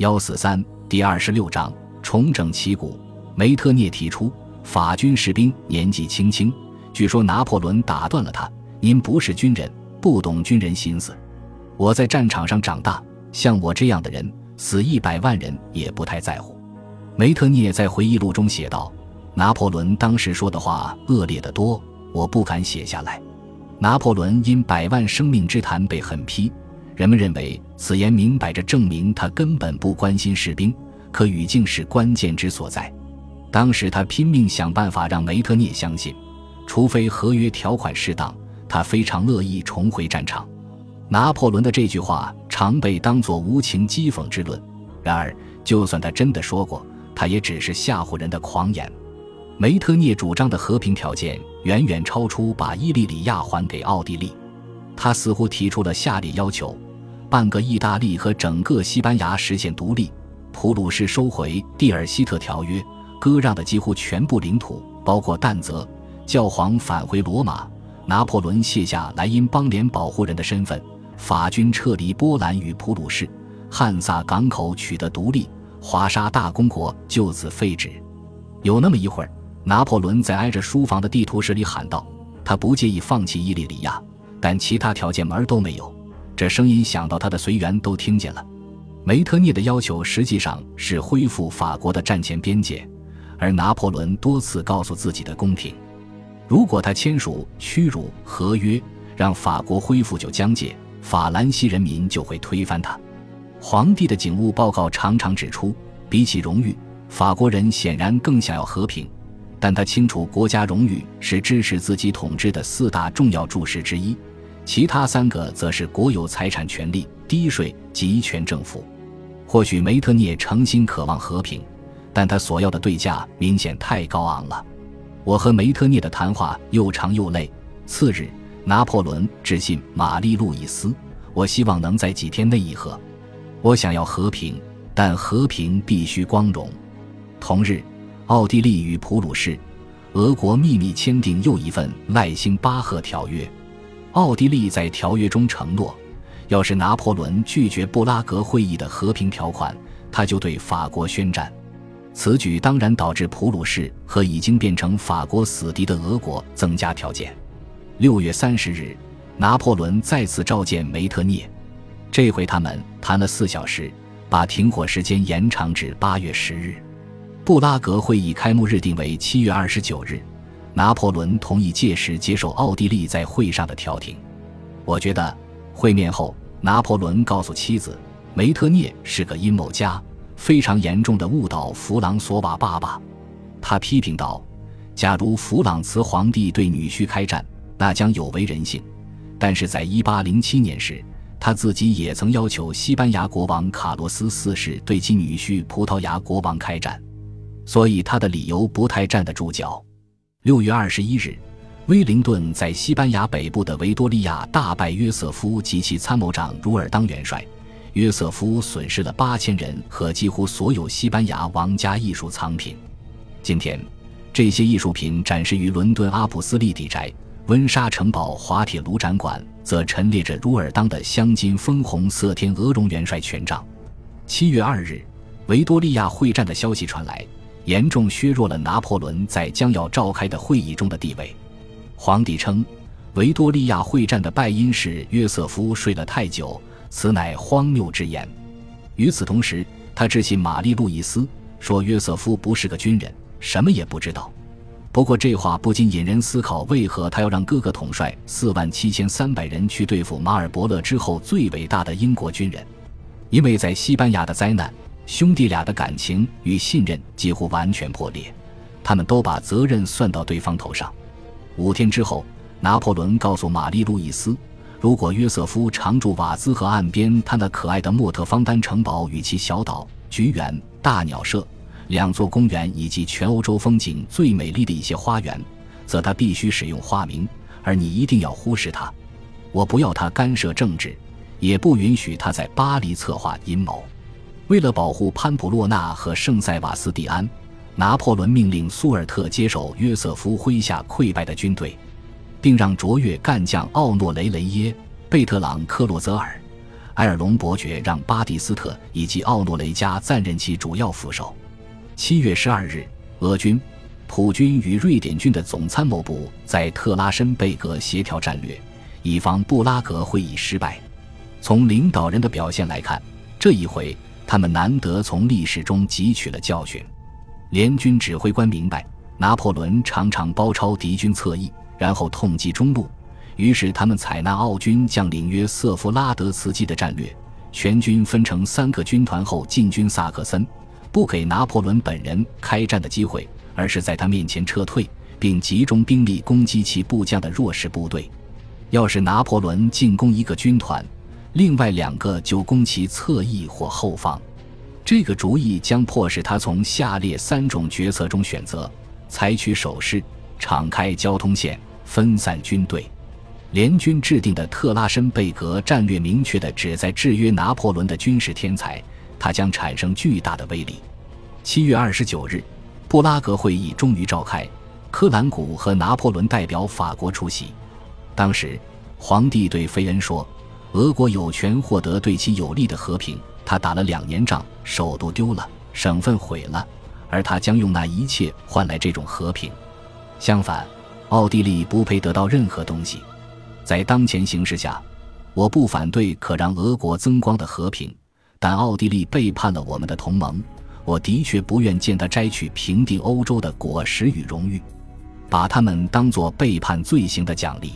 幺四三第二十六章重整旗鼓。梅特涅提出，法军士兵年纪轻轻，据说拿破仑打断了他：“您不是军人，不懂军人心思。我在战场上长大，像我这样的人，死一百万人也不太在乎。”梅特涅在回忆录中写道：“拿破仑当时说的话恶劣得多，我不敢写下来。”拿破仑因百万生命之谈被狠批，人们认为此言明摆着证明他根本不关心士兵，可语境是关键之所在。当时他拼命想办法让梅特涅相信，除非合约条款适当，他非常乐意重回战场。拿破仑的这句话常被当作无情讥讽之论，然而就算他真的说过，他也只是吓唬人的狂言。梅特涅主张的和平条件远远超出把伊利里亚还给奥地利，他似乎提出了下列要求：半个意大利和整个西班牙实现独立，普鲁士收回蒂尔希特条约，割让的几乎全部领土，包括但泽，教皇返回罗马，拿破仑卸下莱茵邦联保护人的身份，法军撤离波兰与普鲁士，汉萨港口取得独立，华沙大公国就此废止。有那么一会儿。拿破仑在挨着书房的地图室里喊道：“他不介意放弃伊利里亚，但其他条件门儿都没有。”这声音响到他的随员都听见了。梅特涅的要求实际上是恢复法国的战前边界，而拿破仑多次告诉自己的宫廷，如果他签署屈辱合约，让法国恢复就疆界，法兰西人民就会推翻他。皇帝的警务报告常常指出，比起荣誉，法国人显然更想要和平。但他清楚，国家荣誉是支持自己统治的四大重要注释之一，其他三个则是国有财产权利、低税、集权政府。或许梅特涅诚心渴望和平，但他所要的对价明显太高昂了。我和梅特涅的谈话又长又累。次日，拿破仑致信玛丽路易斯，我希望能在几天内议和。我想要和平，但和平必须光荣。同日。奥地利与普鲁士、俄国秘密签订又一份赖辛巴赫条约。奥地利在条约中承诺，要是拿破仑拒绝布拉格会议的和平条款，他就对法国宣战。此举当然导致普鲁士和已经变成法国死敌的俄国增加条件。六月三十日，拿破仑再次召见梅特涅，这回他们谈了四小时，把停火时间延长至八月十日。布拉格会议开幕日定为七月二十九日，拿破仑同意届时接受奥地利在会上的调停。我觉得会面后，拿破仑告诉妻子，梅特涅是个阴谋家，非常严重的误导弗朗索瓦爸爸。他批评道：“假如弗朗茨皇帝对女婿开战，那将有违人性。但是在一八零七年时，他自己也曾要求西班牙国王卡洛斯四世对其女婿葡萄牙国王开战。”所以他的理由不太站得住脚。六月二十一日，威灵顿在西班牙北部的维多利亚大败约瑟夫及其参谋长茹尔当元帅，约瑟夫损失了八千人和几乎所有西班牙王家艺术藏品。今天，这些艺术品展示于伦敦阿普斯利邸宅，温莎城堡滑铁卢展馆则陈列着茹尔当的镶金枫红色天鹅绒元帅权杖。七月二日，维多利亚会战的消息传来。严重削弱了拿破仑在将要召开的会议中的地位。皇帝称，维多利亚会战的败因是约瑟夫睡了太久，此乃荒谬之言。与此同时，他致信玛丽路易斯，说约瑟夫不是个军人，什么也不知道。不过这话不禁引人思考：为何他要让哥哥统帅四万七千三百人去对付马尔伯勒之后最伟大的英国军人？因为在西班牙的灾难。兄弟俩的感情与信任几乎完全破裂，他们都把责任算到对方头上。五天之后，拿破仑告诉玛丽路易斯，如果约瑟夫常驻瓦兹河岸边他那可爱的莫特方丹城堡与其小岛、菊园、大鸟舍两座公园以及全欧洲风景最美丽的一些花园，则他必须使用化名，而你一定要忽视他。我不要他干涉政治，也不允许他在巴黎策划阴谋。为了保护潘普洛纳和圣塞瓦斯蒂安，拿破仑命令苏尔特接手约瑟夫麾下溃败的军队，并让卓越干将奥诺雷雷耶、贝特朗科洛泽尔、埃尔隆伯爵让巴蒂斯特以及奥诺雷加暂任其主要副手。七月十二日，俄军、普军与瑞典军的总参谋部在特拉申贝格协调战略，以防布拉格会议失败。从领导人的表现来看，这一回他们难得从历史中汲取了教训。联军指挥官明白，拿破仑常常包抄敌军侧翼，然后痛击中路。于是他们采纳奥军将领约瑟夫拉德茨基的战略，全军分成三个军团后进军萨克森，不给拿破仑本人开战的机会，而是在他面前撤退，并集中兵力攻击其部将的弱势部队。要是拿破仑进攻一个军团，另外两个就攻其侧翼或后方。这个主意将迫使他从下列三种决策中选择：采取守势、敞开交通线、分散军队。联军制定的特拉申贝格战略明确的旨在制约拿破仑的军事天才，它将产生巨大的威力。七月二十九日，布拉格会议终于召开，科兰古和拿破仑代表法国出席。当时，皇帝对菲恩说：“俄国有权获得对其有利的和平，他打了两年仗，首都丢了，省份毁了，而他将用那一切换来这种和平。相反，奥地利不配得到任何东西。”在当前形势下，我不反对可让俄国增光的和平，但奥地利背叛了我们的同盟，我的确不愿见他摘取平定欧洲的果实与荣誉，把他们当作背叛罪行的奖励。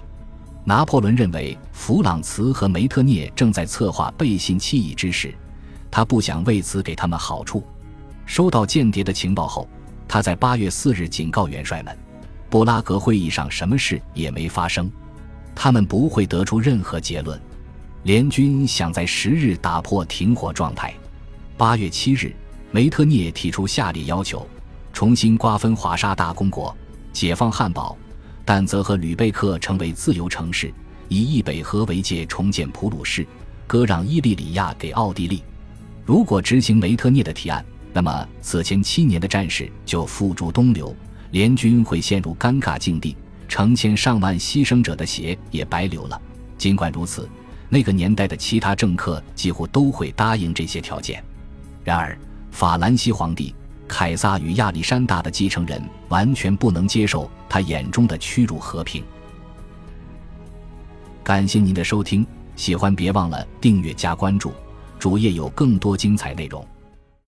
拿破仑认为弗朗茨和梅特涅正在策划背信弃义之事，他不想为此给他们好处。收到间谍的情报后，他在八月四日警告元帅们，布拉格会议上什么事也没发生。他们不会得出任何结论。联军想在十日打破停火状态。八月七日，梅特涅提出下列要求：重新瓜分华沙大公国，解放汉堡、但则和吕贝克成为自由城市，以易北河为界重建普鲁士，割让伊利里亚给奥地利。如果执行梅特涅的提案，那么此前七年的战事就付诸东流，联军会陷入尴尬境地。成千上万牺牲者的血也白流了。尽管如此，那个年代的其他政客几乎都会答应这些条件。然而，法兰西皇帝凯撒与亚历山大的继承人完全不能接受他眼中的屈辱和平。感谢您的收听，喜欢别忘了订阅加关注，主页有更多精彩内容。